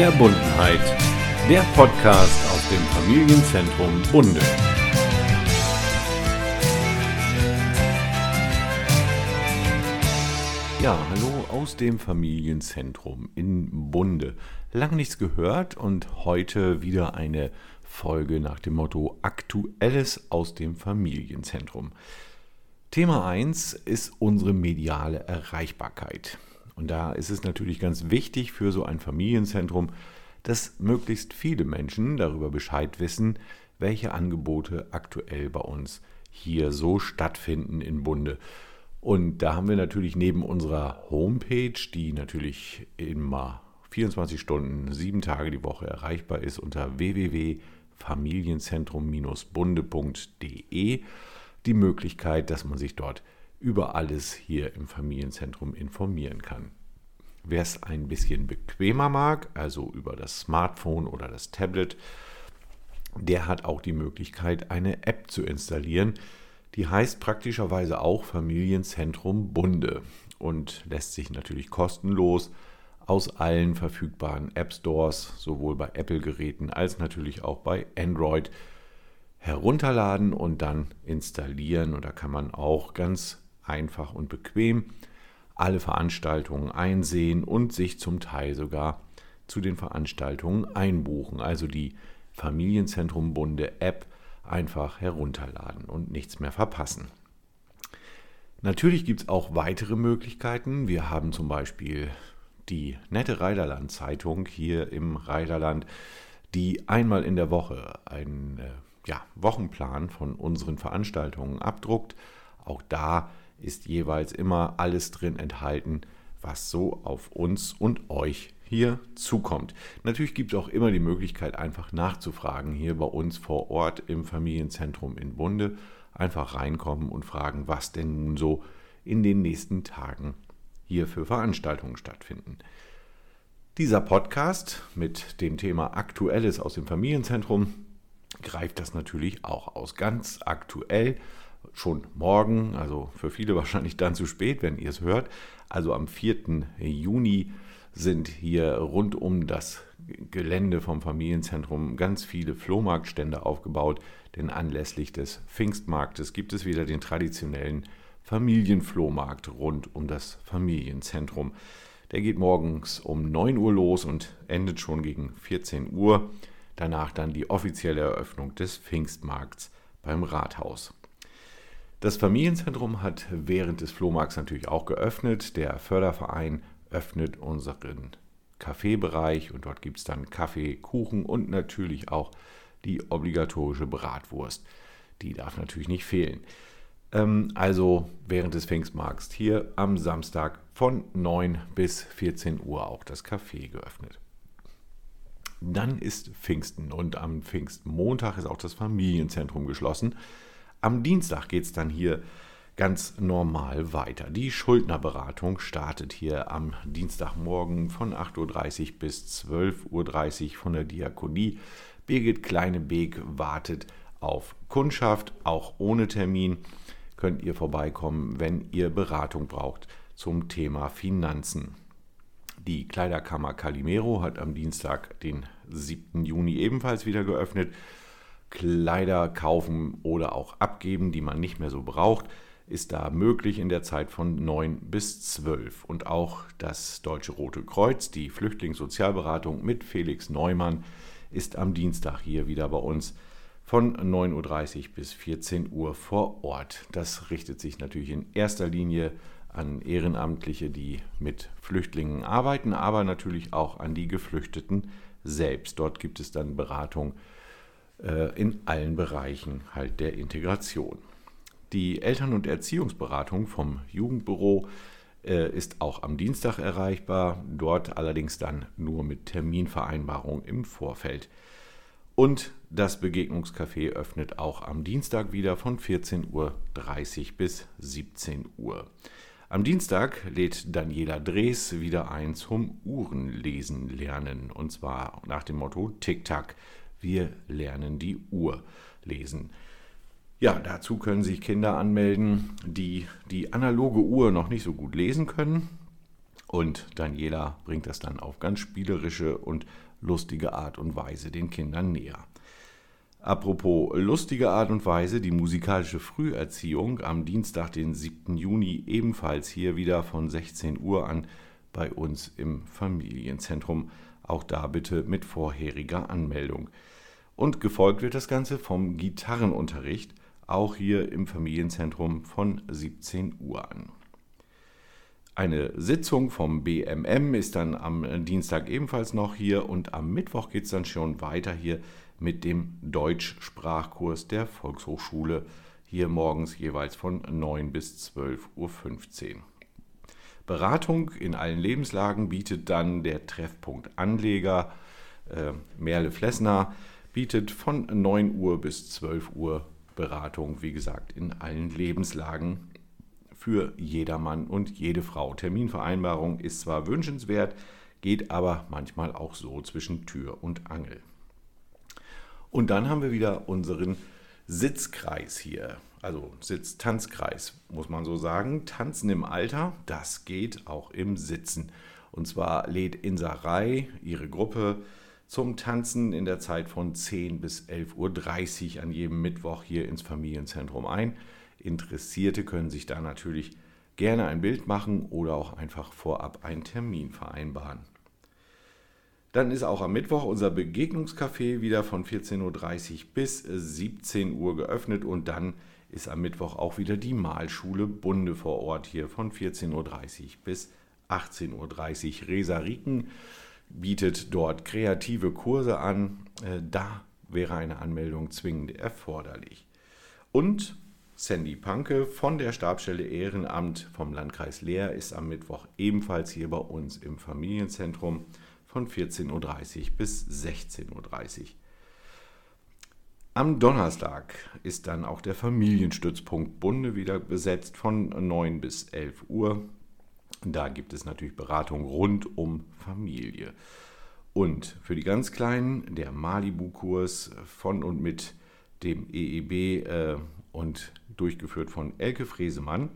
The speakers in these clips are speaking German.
Verbundenheit, der Podcast aus dem Familienzentrum Bunde. Ja, hallo aus dem Familienzentrum in Bunde. Lang nichts gehört und heute wieder eine Folge nach dem Motto Aktuelles aus dem Familienzentrum. Thema 1 ist unsere mediale Erreichbarkeit. Und da ist es natürlich ganz wichtig für so ein Familienzentrum, dass möglichst viele Menschen darüber Bescheid wissen, welche Angebote aktuell bei uns hier so stattfinden in Bunde. Und da haben wir natürlich neben unserer Homepage, die natürlich immer 24 Stunden, sieben Tage die Woche erreichbar ist unter www.familienzentrum-bunde.de, die Möglichkeit, dass man sich dort über alles hier im Familienzentrum informieren kann. Wer es ein bisschen bequemer mag, also über das Smartphone oder das Tablet, der hat auch die Möglichkeit, eine App zu installieren. Die heißt praktischerweise auch Familienzentrum Bunde und lässt sich natürlich kostenlos aus allen verfügbaren App Stores, sowohl bei Apple-Geräten als natürlich auch bei Android, herunterladen und dann installieren. Und da kann man auch ganz einfach und bequem alle Veranstaltungen einsehen und sich zum Teil sogar zu den Veranstaltungen einbuchen. Also die Familienzentrum Bunde App einfach herunterladen und nichts mehr verpassen. Natürlich gibt es auch weitere Möglichkeiten. Wir haben zum Beispiel die nette Reiderland Zeitung hier im Reiderland, die einmal in der Woche einen äh, ja, Wochenplan von unseren Veranstaltungen abdruckt. Auch da ist jeweils immer alles drin enthalten, was so auf uns und euch hier zukommt. Natürlich gibt es auch immer die Möglichkeit, einfach nachzufragen hier bei uns vor Ort im Familienzentrum in Bunde. Einfach reinkommen und fragen, was denn nun so in den nächsten Tagen hier für Veranstaltungen stattfinden. Dieser Podcast mit dem Thema Aktuelles aus dem Familienzentrum greift das natürlich auch aus. Ganz aktuell schon morgen, also für viele wahrscheinlich dann zu spät, wenn ihr es hört. Also am 4. Juni sind hier rund um das Gelände vom Familienzentrum ganz viele Flohmarktstände aufgebaut, denn anlässlich des Pfingstmarktes gibt es wieder den traditionellen Familienflohmarkt rund um das Familienzentrum. Der geht morgens um 9 Uhr los und endet schon gegen 14 Uhr. Danach dann die offizielle Eröffnung des Pfingstmarkts beim Rathaus. Das Familienzentrum hat während des Flohmarkts natürlich auch geöffnet. Der Förderverein öffnet unseren Kaffeebereich und dort gibt es dann Kaffee, Kuchen und natürlich auch die obligatorische Bratwurst. Die darf natürlich nicht fehlen. Ähm, also während des Pfingstmarkts hier am Samstag von 9 bis 14 Uhr auch das Café geöffnet. Dann ist Pfingsten und am Pfingstmontag ist auch das Familienzentrum geschlossen. Am Dienstag geht es dann hier ganz normal weiter. Die Schuldnerberatung startet hier am Dienstagmorgen von 8.30 Uhr bis 12.30 Uhr von der Diakonie. Birgit Kleinebeek wartet auf Kundschaft, auch ohne Termin könnt ihr vorbeikommen, wenn ihr Beratung braucht zum Thema Finanzen. Die Kleiderkammer Calimero hat am Dienstag, den 7. Juni ebenfalls wieder geöffnet. Kleider kaufen oder auch abgeben, die man nicht mehr so braucht, ist da möglich in der Zeit von 9 bis 12. Und auch das Deutsche Rote Kreuz, die Flüchtlingssozialberatung mit Felix Neumann, ist am Dienstag hier wieder bei uns von 9.30 Uhr bis 14 Uhr vor Ort. Das richtet sich natürlich in erster Linie an Ehrenamtliche, die mit Flüchtlingen arbeiten, aber natürlich auch an die Geflüchteten selbst. Dort gibt es dann Beratung in allen Bereichen halt der Integration. Die Eltern- und Erziehungsberatung vom Jugendbüro äh, ist auch am Dienstag erreichbar, dort allerdings dann nur mit Terminvereinbarung im Vorfeld. Und das Begegnungscafé öffnet auch am Dienstag wieder von 14.30 Uhr bis 17 Uhr. Am Dienstag lädt Daniela Drees wieder ein zum Uhrenlesen lernen. Und zwar nach dem Motto Tick-Tack wir lernen die Uhr lesen. Ja, dazu können sich Kinder anmelden, die die analoge Uhr noch nicht so gut lesen können Und Daniela bringt das dann auf ganz spielerische und lustige Art und Weise den Kindern näher. Apropos lustige Art und Weise, die musikalische Früherziehung am Dienstag, den 7. Juni, ebenfalls hier wieder von 16 Uhr an bei uns im Familienzentrum. Auch da bitte mit vorheriger Anmeldung. Und gefolgt wird das Ganze vom Gitarrenunterricht, auch hier im Familienzentrum von 17 Uhr an. Eine Sitzung vom BMM ist dann am Dienstag ebenfalls noch hier und am Mittwoch geht es dann schon weiter hier mit dem Deutschsprachkurs der Volkshochschule, hier morgens jeweils von 9 bis 12.15 Uhr. Beratung in allen Lebenslagen bietet dann der Treffpunkt Anleger. Äh, Merle Flessner bietet von 9 Uhr bis 12 Uhr Beratung, wie gesagt, in allen Lebenslagen für jedermann und jede Frau. Terminvereinbarung ist zwar wünschenswert, geht aber manchmal auch so zwischen Tür und Angel. Und dann haben wir wieder unseren Sitzkreis hier. Also Sitz-Tanzkreis, muss man so sagen. Tanzen im Alter, das geht auch im Sitzen. Und zwar lädt Inserei ihre Gruppe zum Tanzen in der Zeit von 10 bis 11.30 Uhr an jedem Mittwoch hier ins Familienzentrum ein. Interessierte können sich da natürlich gerne ein Bild machen oder auch einfach vorab einen Termin vereinbaren. Dann ist auch am Mittwoch unser Begegnungscafé wieder von 14.30 Uhr bis 17 Uhr geöffnet und dann ist am Mittwoch auch wieder die Malschule Bunde vor Ort hier von 14.30 Uhr bis 18.30 Uhr. Resa Rieken bietet dort kreative Kurse an. Äh, da wäre eine Anmeldung zwingend erforderlich. Und Sandy Panke von der Stabstelle Ehrenamt vom Landkreis Leer ist am Mittwoch ebenfalls hier bei uns im Familienzentrum von 14.30 Uhr bis 16.30 Uhr. Am Donnerstag ist dann auch der Familienstützpunkt Bunde wieder besetzt von 9 bis 11 Uhr. Da gibt es natürlich Beratung rund um Familie. Und für die ganz Kleinen der Malibu-Kurs von und mit dem EEB äh, und durchgeführt von Elke Fresemann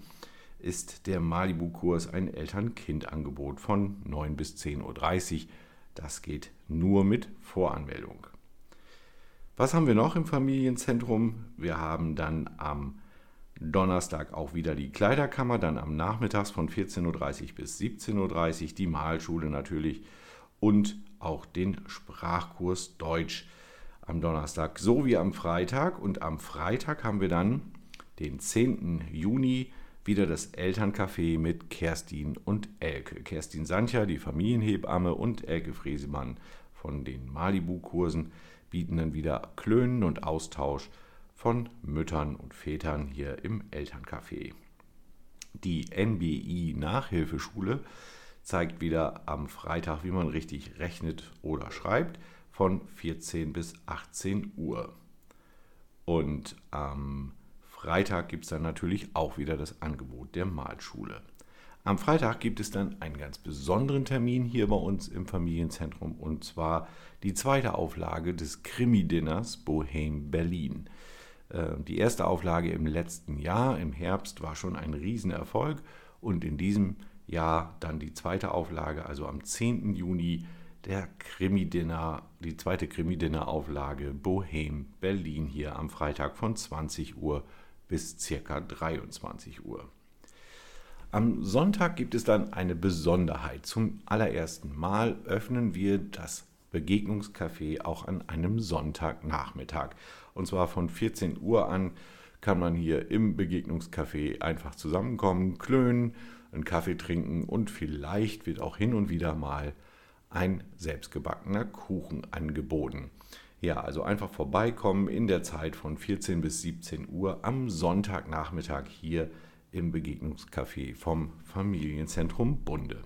ist der Malibu-Kurs ein Eltern-Kind-Angebot von 9 bis 10.30 Uhr. Das geht nur mit Voranmeldung. Was haben wir noch im Familienzentrum? Wir haben dann am Donnerstag auch wieder die Kleiderkammer, dann am Nachmittags von 14.30 Uhr bis 17.30 Uhr die Malschule natürlich und auch den Sprachkurs Deutsch am Donnerstag sowie am Freitag. Und am Freitag haben wir dann den 10. Juni wieder das Elterncafé mit Kerstin und Elke. Kerstin Sancha, die Familienhebamme, und Elke Fresemann von den Malibu-Kursen bieten dann wieder Klönen und Austausch von Müttern und Vätern hier im Elterncafé. Die NBI Nachhilfeschule zeigt wieder am Freitag, wie man richtig rechnet oder schreibt, von 14 bis 18 Uhr. Und am Freitag gibt es dann natürlich auch wieder das Angebot der Malschule. Am Freitag gibt es dann einen ganz besonderen Termin hier bei uns im Familienzentrum und zwar die zweite Auflage des Krimi-Dinners Bohem Berlin. Äh, die erste Auflage im letzten Jahr, im Herbst, war schon ein Riesenerfolg und in diesem Jahr dann die zweite Auflage, also am 10. Juni, der Krimi-Dinner, die zweite Krimi-Dinner-Auflage Bohem Berlin hier am Freitag von 20 Uhr bis circa 23 Uhr. Am Sonntag gibt es dann eine Besonderheit. Zum allerersten Mal öffnen wir das Begegnungscafé auch an einem Sonntagnachmittag. Und zwar von 14 Uhr an kann man hier im Begegnungscafé einfach zusammenkommen, klönen, einen Kaffee trinken und vielleicht wird auch hin und wieder mal ein selbstgebackener Kuchen angeboten. Ja, also einfach vorbeikommen in der Zeit von 14 bis 17 Uhr am Sonntagnachmittag hier im Begegnungscafé vom Familienzentrum Bunde.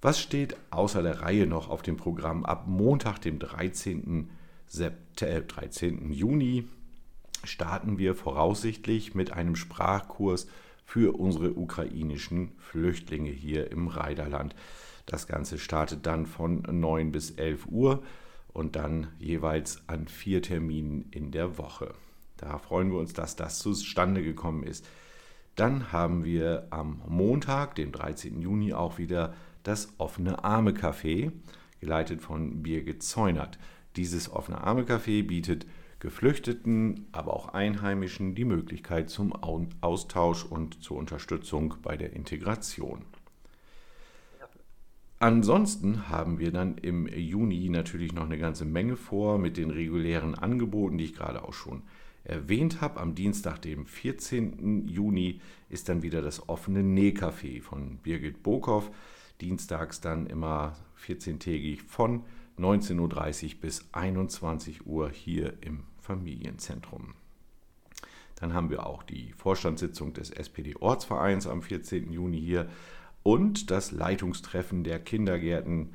Was steht außer der Reihe noch auf dem Programm ab Montag, dem 13. Sept äh, 13. Juni? Starten wir voraussichtlich mit einem Sprachkurs für unsere ukrainischen Flüchtlinge hier im Reiderland. Das Ganze startet dann von 9 bis 11 Uhr und dann jeweils an vier Terminen in der Woche. Da freuen wir uns, dass das zustande gekommen ist. Dann haben wir am Montag, dem 13. Juni, auch wieder das offene Arme Café, geleitet von Birgit Zeunert. Dieses offene Arme Café bietet Geflüchteten, aber auch Einheimischen die Möglichkeit zum Austausch und zur Unterstützung bei der Integration. Ansonsten haben wir dann im Juni natürlich noch eine ganze Menge vor mit den regulären Angeboten, die ich gerade auch schon erwähnt habe. Am Dienstag, dem 14. Juni, ist dann wieder das offene Nähcafé von Birgit Bokow. Dienstags dann immer 14-tägig von 19.30 Uhr bis 21 Uhr hier im Familienzentrum. Dann haben wir auch die Vorstandssitzung des SPD-Ortsvereins am 14. Juni hier und das Leitungstreffen der Kindergärten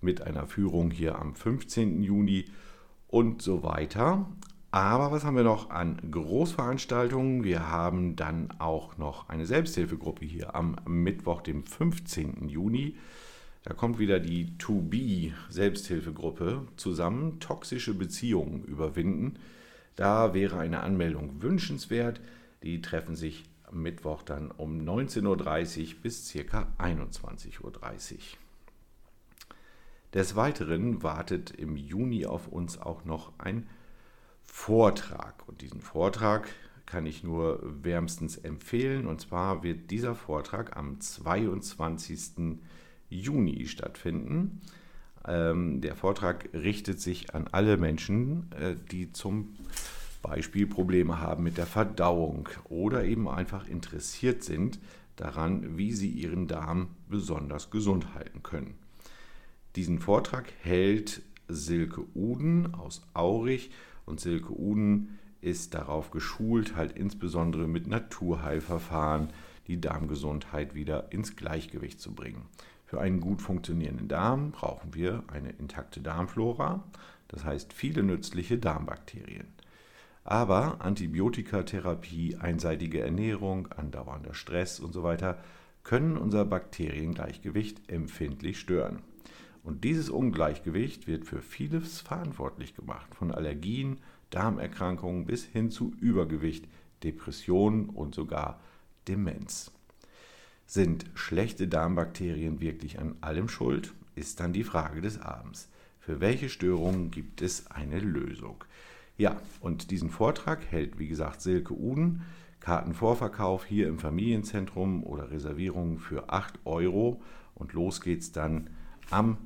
mit einer Führung hier am 15. Juni und so weiter. Aber was haben wir noch an Großveranstaltungen? Wir haben dann auch noch eine Selbsthilfegruppe hier am Mittwoch, dem 15. Juni. Da kommt wieder die To Be Selbsthilfegruppe zusammen. Toxische Beziehungen überwinden. Da wäre eine Anmeldung wünschenswert. Die treffen sich Mittwoch dann um 19.30 Uhr bis ca. 21.30 Uhr. Des Weiteren wartet im Juni auf uns auch noch ein Vortrag. Und diesen Vortrag kann ich nur wärmstens empfehlen. Und zwar wird dieser Vortrag am 22. Juni stattfinden. Ähm, der Vortrag richtet sich an alle Menschen, äh, die zum Beispiel Probleme haben mit der Verdauung oder eben einfach interessiert sind daran, wie sie ihren Darm besonders gesund halten können. Diesen Vortrag hält Silke Uden aus Aurich und Silke Uden ist darauf geschult, halt insbesondere mit Naturheilverfahren die Darmgesundheit wieder ins Gleichgewicht zu bringen. Für einen gut funktionierenden Darm brauchen wir eine intakte Darmflora, das heißt viele nützliche Darmbakterien. Aber Antibiotikatherapie, einseitige Ernährung, andauernder Stress und so weiter können unser Bakteriengleichgewicht empfindlich stören. Und dieses Ungleichgewicht wird für vieles verantwortlich gemacht, von Allergien, Darmerkrankungen bis hin zu Übergewicht, Depressionen und sogar Demenz. Sind schlechte Darmbakterien wirklich an allem schuld? Ist dann die Frage des Abends. Für welche Störungen gibt es eine Lösung? Ja, und diesen Vortrag hält, wie gesagt, Silke Uden. Kartenvorverkauf hier im Familienzentrum oder Reservierungen für 8 Euro. Und los geht's dann am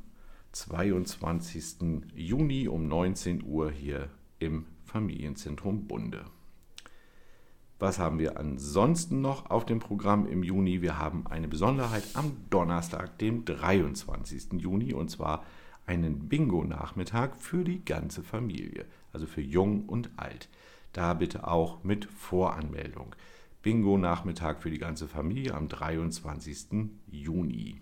22. Juni um 19 Uhr hier im Familienzentrum Bunde. Was haben wir ansonsten noch auf dem Programm im Juni? Wir haben eine Besonderheit am Donnerstag, dem 23. Juni, und zwar einen Bingo-Nachmittag für die ganze Familie also für jung und alt. Da bitte auch mit Voranmeldung. Bingo-Nachmittag für die ganze Familie am 23. Juni.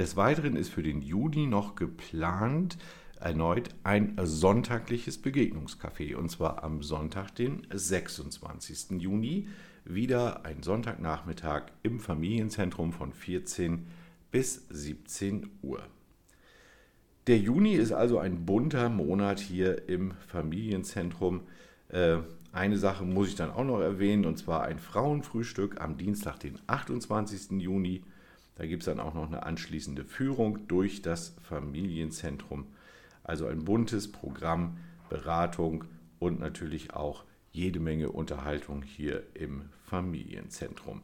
Des Weiteren ist für den Juni noch geplant erneut ein sonntagliches Begegnungscafé und zwar am Sonntag, den 26. Juni. Wieder ein Sonntagnachmittag im Familienzentrum von 14 bis 17 Uhr. Der Juni ist also ein bunter Monat hier im Familienzentrum. Äh, eine Sache muss ich dann auch noch erwähnen, und zwar ein Frauenfrühstück am Dienstag, den 28. Juni. Da gibt es dann auch noch eine anschließende Führung durch das Familienzentrum. Also ein buntes Programm, Beratung und natürlich auch jede Menge Unterhaltung hier im Familienzentrum.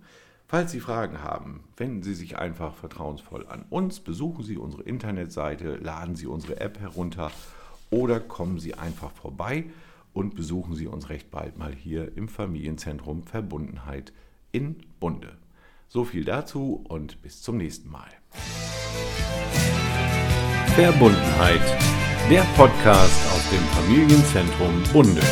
Falls Sie Fragen haben, wenden Sie sich einfach vertrauensvoll an uns, besuchen Sie unsere Internetseite, laden Sie unsere App herunter oder kommen Sie einfach vorbei und besuchen Sie uns recht bald mal hier im Familienzentrum Verbundenheit in Bunde. So viel dazu und bis zum nächsten Mal. Verbundenheit, der Podcast aus dem Familienzentrum Bunde.